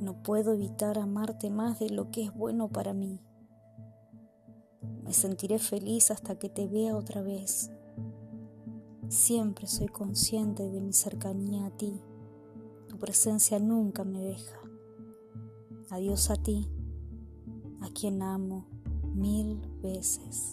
No puedo evitar amarte más de lo que es bueno para mí. Me sentiré feliz hasta que te vea otra vez. Siempre soy consciente de mi cercanía a ti. Tu presencia nunca me deja. Adiós a ti, a quien amo mil veces.